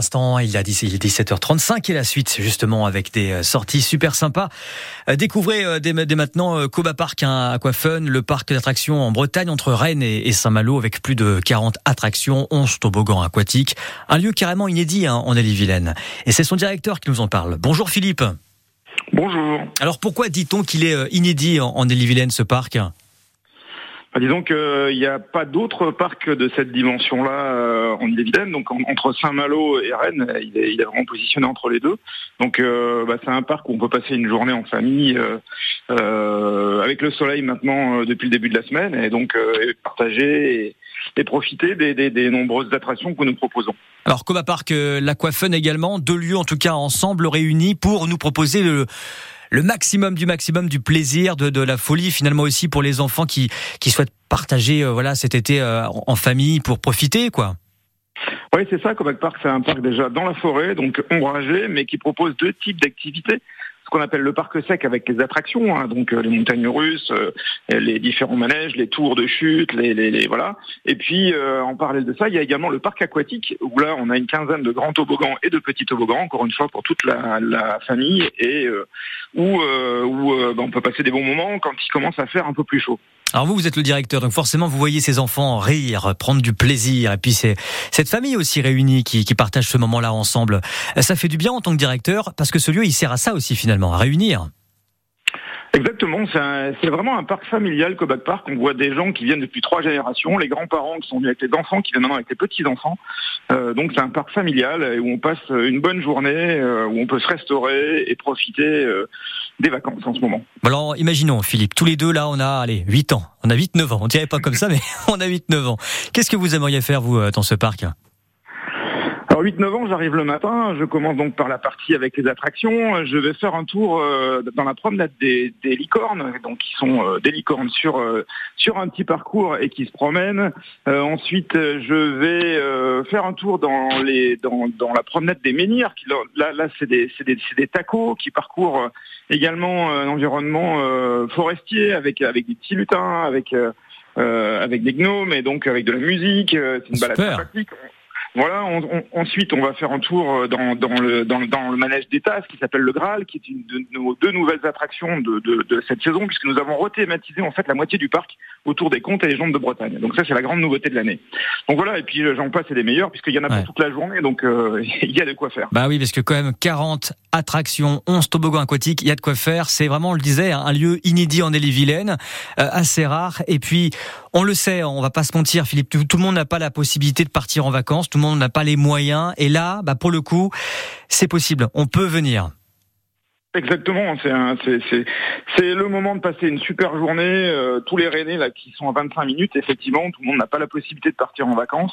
Instant, il, a dit, il est 17h35 et la suite justement avec des euh, sorties super sympas. Euh, découvrez euh, dès, maintenant Coba Park, un aquafun, le parc d'attractions en Bretagne entre Rennes et, Saint-Malo avec plus de 40 attractions, 11 toboggans aquatiques, un lieu carrément inédit hein, en Ille-et-Vilaine. Et c'est son directeur qui nous en parle. Bonjour Philippe. Bonjour. Alors pourquoi dit-on qu'il est inédit en, en Ille-et-Vilaine ce parc? Disons qu'il n'y a pas d'autre parc de cette dimension-là euh, en Ille-et-Vilaine. Donc entre Saint-Malo et Rennes, il est, vraiment positionné entre les deux. Donc euh, bah, c'est un parc où on peut passer une journée en famille euh, avec le soleil maintenant depuis le début de la semaine et donc partager et, profiter des, des, nombreuses attractions que nous proposons. Alors Coma Park, l'Aquafun également, deux lieux en tout cas ensemble réunis pour nous proposer le le maximum du maximum du plaisir, de, de la folie finalement aussi pour les enfants qui, qui souhaitent partager euh, voilà cet été euh, en famille pour profiter quoi. Oui, c'est ça. Kovac Park, c'est un parc déjà dans la forêt, donc ombragé, mais qui propose deux types d'activités ce qu'on appelle le parc sec avec les attractions, hein, donc euh, les montagnes russes, euh, les différents manèges, les tours de chute, les, voilà. Et puis euh, en parallèle de ça, il y a également le parc aquatique où là on a une quinzaine de grands toboggans et de petits toboggans, encore une fois pour toute la, famille, et où, bah, on peut passer des bons moments quand il commence à faire un peu plus chaud. Alors vous, vous êtes le directeur, donc forcément vous voyez ces enfants rire, prendre du plaisir, et puis c'est cette famille aussi réunie qui, qui partage ce moment-là ensemble. Ça fait du bien en tant que directeur, parce que ce lieu, il sert à ça aussi finalement, à réunir. Exactement, c'est vraiment un parc familial, Kobac Park. On voit des gens qui viennent depuis trois générations, les grands-parents qui sont venus avec les enfants, qui viennent maintenant avec les petits-enfants. Euh, donc c'est un parc familial où on passe une bonne journée, euh, où on peut se restaurer et profiter euh, des vacances en ce moment. Alors imaginons, Philippe, tous les deux là, on a allez, 8 ans. On a 8-9 ans. On dirait pas comme ça, mais on a 8-9 ans. Qu'est-ce que vous aimeriez faire, vous, dans ce parc alors 8-9 ans, j'arrive le matin, je commence donc par la partie avec les attractions, je vais faire un tour euh, dans la promenade des, des, licornes, donc qui sont euh, des licornes sur euh, sur un petit parcours et qui se promènent. ensuite, je vais faire un tour dans les dans, dans la promenade des menhirs, qui là là c'est des des, des tacos qui parcourent également un environnement forestier avec avec des petits lutins, avec avec des gnomes et donc avec de la musique. C'est une balade sympathique. Voilà, ensuite on va faire un tour euh, dans, le, dans, le manège d'État, ce qui s'appelle le Graal, qui est une de nos deux nouvelles attractions de, cette saison, puisque nous avons rethématisé en fait la moitié du parc autour des contes et légendes de Bretagne. Donc ça c'est la grande nouveauté de l'année. Donc voilà, et puis euh, j'en passe et des meilleurs, puisqu'il y en a pour toute la journée, donc euh, il y a de quoi faire. Bah oui, parce que quand même 40 attractions, 11 toboggans aquatiques, il y a de quoi faire. C'est vraiment, on le disait, un lieu inédit en Ille-et-Vilaine, assez rare. Et puis, on le sait, on va pas se mentir, Philippe, tout, tout le monde n'a pas la possibilité de partir en vacances, tout le monde n'a pas les moyens. Et là, bah, pour le coup, c'est possible. On peut venir. Exactement, c'est le moment de passer une super journée. Euh, tous les Rennais là qui sont à 25 minutes, effectivement, tout le monde n'a pas la possibilité de partir en vacances.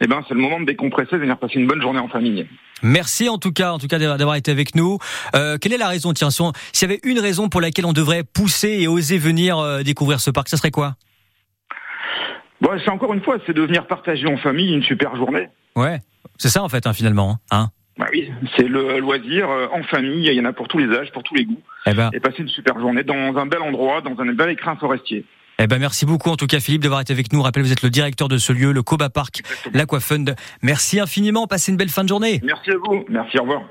Et eh ben c'est le moment de décompresser, de venir passer une bonne journée en famille. Merci en tout cas, en tout cas d'avoir été avec nous. Euh, quelle est la raison Tiens, s'il y avait une raison pour laquelle on devrait pousser et oser venir euh, découvrir ce parc, ça serait quoi? Bon, c'est encore une fois, c'est de venir partager en famille une super journée. Ouais, c'est ça en fait, hein, finalement. Hein bah oui, c'est le loisir euh, en famille, il y en a pour tous les âges, pour tous les goûts. Eh ben. Et passer une super journée dans un bel endroit, dans un bel écrin forestier. Eh ben merci beaucoup en tout cas Philippe d'avoir été avec nous. Rappelez, vous êtes le directeur de ce lieu, le Coba Park, l'Aquafund. Merci infiniment. Passez une belle fin de journée. Merci à vous. Merci. Au revoir.